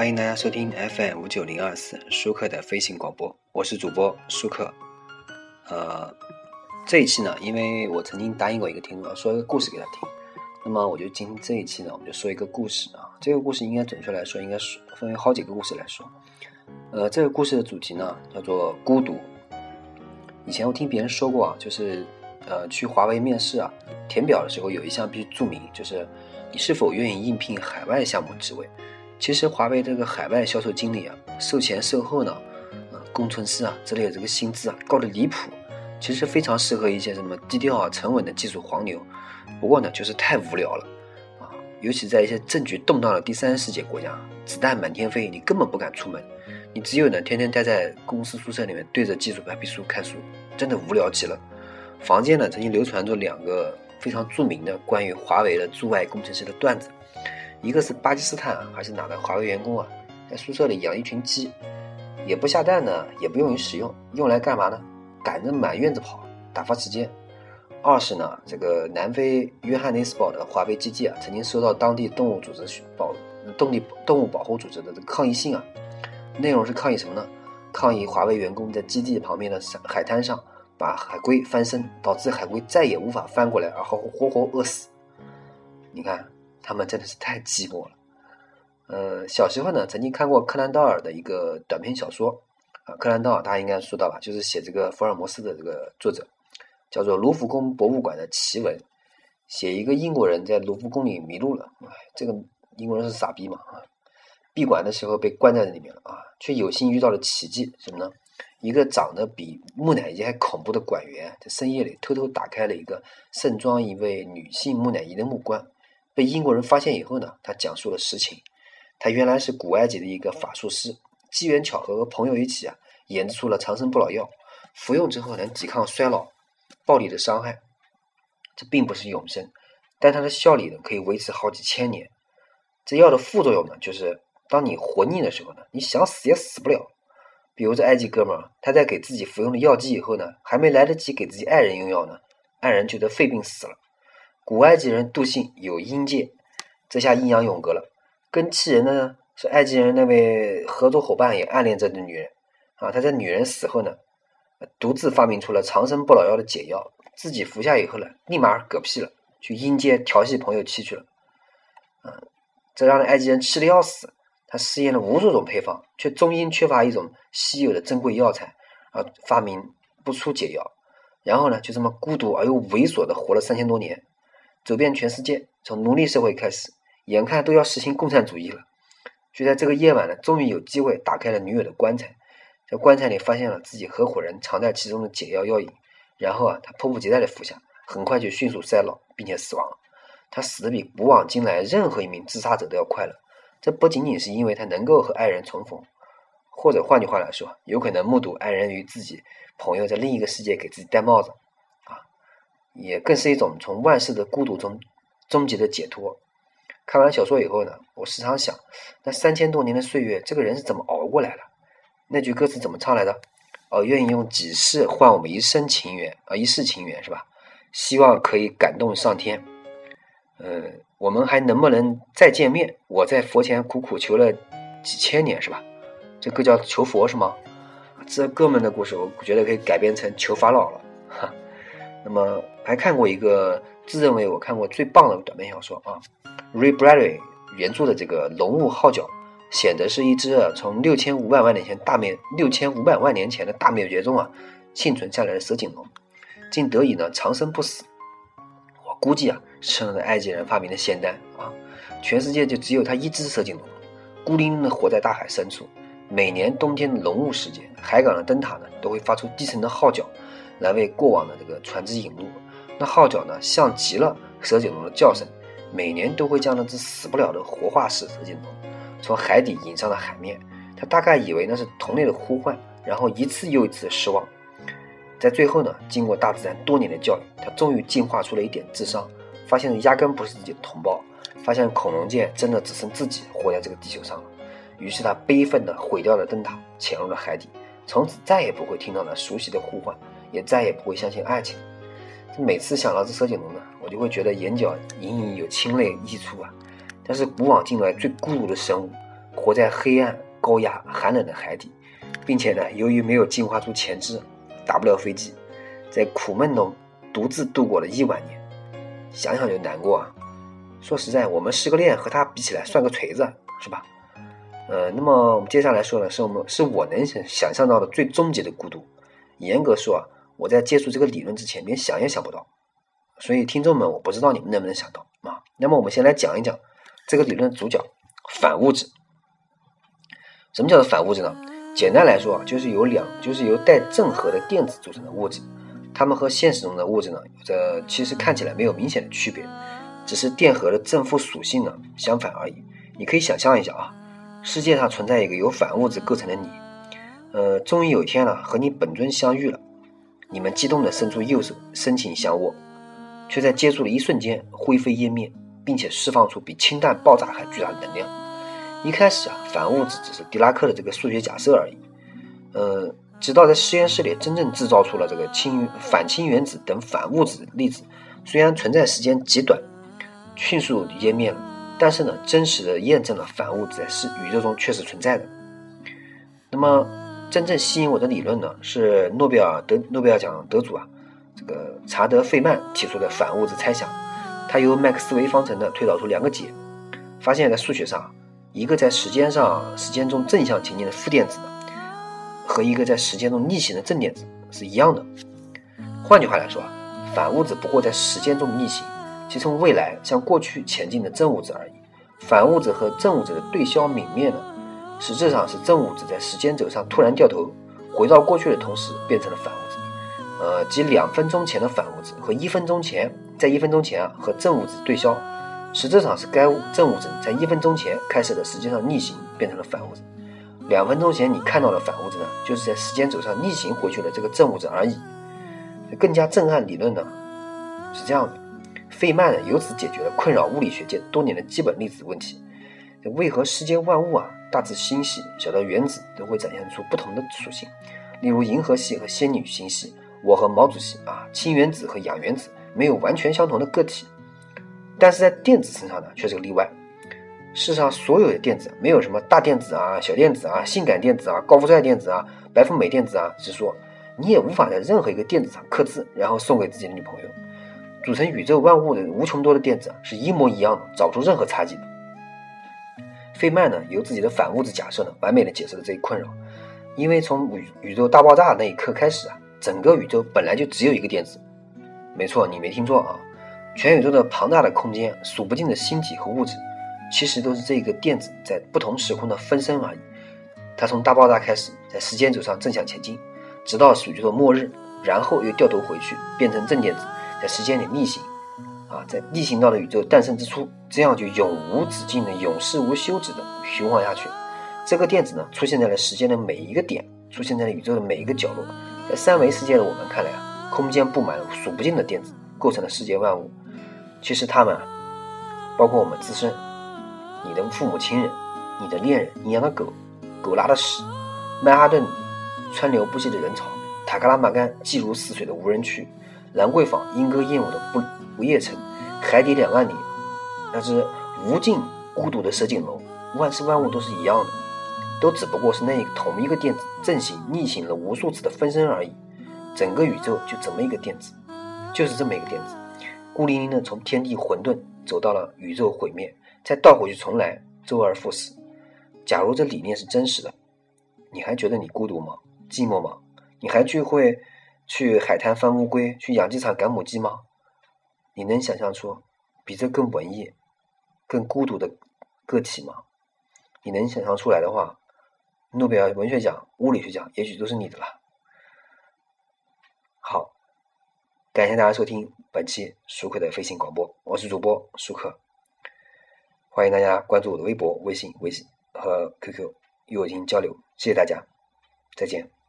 欢迎大家收听 FM 五九零二四舒克的飞行广播，我是主播舒克。呃，这一期呢，因为我曾经答应过一个听众，说一个故事给他听，那么我就今天这一期呢，我们就说一个故事啊。这个故事应该准确来说，应该是分为好几个故事来说。呃，这个故事的主题呢，叫做孤独。以前我听别人说过啊，就是呃，去华为面试啊，填表的时候有一项必须注明，就是你是否愿意应聘海外项目职位。其实华为这个海外销售经理啊，售前售后呢，呃，工程师啊之类的这个薪资啊高的离谱，其实非常适合一些什么低调啊沉稳的技术黄牛。不过呢，就是太无聊了啊，尤其在一些政局动荡的第三世界国家，子弹满天飞，你根本不敢出门，你只有呢天天待在公司宿舍里面对着技术白皮书看书，真的无聊极了。房间呢曾经流传着两个非常著名的关于华为的驻外工程师的段子。一个是巴基斯坦还是哪的华为员工啊，在宿舍里养一群鸡，也不下蛋呢，也不用于使用，用来干嘛呢？赶着满院子跑，打发时间。二是呢，这个南非约翰内斯堡的华为基地啊，曾经收到当地动物组织保动地动物保护组织的这个抗议信啊，内容是抗议什么呢？抗议华为员工在基地旁边的海海滩上把海龟翻身，导致海龟再也无法翻过来，而后活活饿死。你看。他们真的是太寂寞了。呃，小时候呢，曾经看过柯南道尔的一个短篇小说啊，柯南道尔大家应该知道吧？就是写这个福尔摩斯的这个作者，叫做卢浮宫博物馆的奇闻，写一个英国人在卢浮宫里迷路了，哎，这个英国人是傻逼嘛啊！闭馆的时候被关在里面了啊，却有幸遇到了奇迹，什么呢？一个长得比木乃伊还恐怖的馆员，在深夜里偷偷打开了一个盛装一位女性木乃伊的木棺。被英国人发现以后呢，他讲述了实情。他原来是古埃及的一个法术师，机缘巧合和朋友一起啊，研制出了长生不老药，服用之后能抵抗衰老、暴力的伤害。这并不是永生，但它的效力呢可以维持好几千年。这药的副作用呢，就是当你活腻的时候呢，你想死也死不了。比如这埃及哥们儿，他在给自己服用了药剂以后呢，还没来得及给自己爱人用药呢，爱人就得肺病死了。古埃及人笃信有阴界，这下阴阳永隔了。更气人的呢是埃及人那位合作伙伴也暗恋这个女人啊，他在女人死后呢，独自发明出了长生不老药的解药，自己服下以后呢，立马嗝屁了，去阴间调戏朋友妻去了。嗯，这让埃及人气得要死。他试验了无数种配方，却终因缺乏一种稀有的珍贵药材而发明不出解药。然后呢，就这么孤独而又猥琐的活了三千多年。走遍全世界，从奴隶社会开始，眼看都要实行共产主义了。就在这个夜晚呢，终于有机会打开了女友的棺材，在棺材里发现了自己合伙人藏在其中的解药药引，然后啊，他迫不及待的服下，很快就迅速衰老，并且死亡了。他死的比古往今来任何一名自杀者都要快乐。这不仅仅是因为他能够和爱人重逢，或者换句话来说，有可能目睹爱人与自己朋友在另一个世界给自己戴帽子。也更是一种从万世的孤独中终极的解脱。看完小说以后呢，我时常想，那三千多年的岁月，这个人是怎么熬过来的？那句歌词怎么唱来的？哦，愿意用几世换我们一生情缘啊，一世情缘是吧？希望可以感动上天。嗯，我们还能不能再见面？我在佛前苦苦求了几千年是吧？这歌叫求佛是吗？这哥们的故事，我觉得可以改编成求法老了。哈。那么还看过一个自认为我看过最棒的短篇小说啊，Ray Bradbury 原著的这个《龙物号角》，显得是一只从六千五百万年前大灭六千五百万年前的大灭绝中啊幸存下来的蛇颈龙，竟得以呢长生不死。我估计啊，是那个埃及人发明的仙丹啊，全世界就只有他一只蛇颈龙，孤零零的活在大海深处。每年冬天的龙雾时节，海港的灯塔呢都会发出低沉的号角。来为过往的这个船只引路，那号角呢，像极了蛇颈龙的叫声，每年都会将那只死不了的活化石蛇颈龙从海底引上了海面。他大概以为那是同类的呼唤，然后一次又一次的失望。在最后呢，经过大自然多年的教育，他终于进化出了一点智商，发现压根不是自己的同胞，发现恐龙界真的只剩自己活在这个地球上了。于是他悲愤地毁掉了灯塔，潜入了海底，从此再也不会听到那熟悉的呼唤。也再也不会相信爱情。每次想到这蛇颈龙呢，我就会觉得眼角隐隐有清泪溢出啊。但是古往今来最孤独的生物，活在黑暗、高压、寒冷的海底，并且呢，由于没有进化出前肢，打不了飞机，在苦闷中独自度过了亿万年。想想就难过啊！说实在，我们失个恋和他比起来算个锤子，是吧？呃，那么我们接下来说的是我们是我能想想象到的最终极的孤独。严格说啊，我在接触这个理论之前，连想也想不到。所以，听众们，我不知道你们能不能想到啊？那么，我们先来讲一讲这个理论主角——反物质。什么叫做反物质呢？简单来说啊，就是由两，就是由带正核的电子组成的物质。它们和现实中的物质呢，有着其实看起来没有明显的区别，只是电荷的正负属性呢相反而已。你可以想象一下啊，世界上存在一个由反物质构成的你，呃，终于有一天呢，和你本尊相遇了，你们激动地伸出右手，深情相握。却在接触的一瞬间灰飞烟灭，并且释放出比氢弹爆炸还巨大的能量。一开始啊，反物质只是狄拉克的这个数学假设而已。呃，直到在实验室里真正制造出了这个氢反氢原子等反物质粒子，虽然存在时间极短，迅速湮灭了，但是呢，真实的验证了反物质在是宇宙中确实存在的。那么，真正吸引我的理论呢，是诺贝尔得诺贝尔奖得主啊。这个查德·费曼提出的反物质猜想，他由麦克斯韦方程呢推导出两个解，发现，在数学上，一个在时间上时间中正向前进的负电子，和一个在时间中逆行的正电子是一样的。换句话来说啊，反物质不过在时间中逆行，即从未来向过去前进的正物质而已。反物质和正物质的对消泯灭呢，实质上是正物质在时间轴上突然掉头，回到过去的同时变成了反物质。呃，即两分钟前的反物质和一分钟前，在一分钟前啊和正物质对消，实质上是该物正物质在一分钟前开始的时间上逆行变成了反物质。两分钟前你看到的反物质呢，就是在时间轴上逆行回去的这个正物质而已。更加震撼理论呢是这样的：费曼呢由此解决了困扰物理学界多年的基本粒子问题。为何世间万物啊，大至星系，小到原子，都会展现出不同的属性？例如银河系和仙女星系。我和毛主席啊，氢原子和氧原子没有完全相同的个体，但是在电子身上呢却是个例外。世上所有的电子，没有什么大电子啊、小电子啊、性感电子啊、高富帅电子啊、白富美电子啊，是说你也无法在任何一个电子上刻字，然后送给自己的女朋友。组成宇宙万物的无穷多的电子是一模一样的，找不出任何差距的。费曼呢，由自己的反物质假设呢，完美的解释了这一困扰，因为从宇宇宙大爆炸那一刻开始啊。整个宇宙本来就只有一个电子，没错，你没听错啊！全宇宙的庞大的空间、数不尽的星体和物质，其实都是这个电子在不同时空的分身而已。它从大爆炸开始，在时间轴上正向前进，直到宇宙的末日，然后又掉头回去，变成正电子，在时间里逆行。啊，在逆行到了宇宙诞生之初，这样就永无止境的、永世无休止的循环下去。这个电子呢，出现在了时间的每一个点，出现在了宇宙的每一个角落。在三维世界的我们看来啊，空间布满了数不尽的电子，构成了世界万物。其实它们啊，包括我们自身，你的父母亲人，你的恋人，你养的狗，狗拉的屎，曼哈顿川流不息的人潮，塔克拉玛干积如死水的无人区，兰桂坊莺歌燕舞的不不夜城，海底两万里，那只无尽孤独的蛇颈龙，万事万物都是一样的。都只不过是那同一个电子正行逆行了无数次的分身而已，整个宇宙就这么一个电子，就是这么一个电子，孤零零的从天地混沌走到了宇宙毁灭，再倒回去重来，周而复始。假如这理念是真实的，你还觉得你孤独吗？寂寞吗？你还去会去海滩翻乌龟，去养鸡场赶母鸡吗？你能想象出比这更文艺、更孤独的个体吗？你能想象出来的话。诺贝尔文学奖、物理学奖，也许都是你的了。好，感谢大家收听本期舒克的飞行广播，我是主播舒克，欢迎大家关注我的微博、微信、微信和 QQ 与我进行交流，谢谢大家，再见。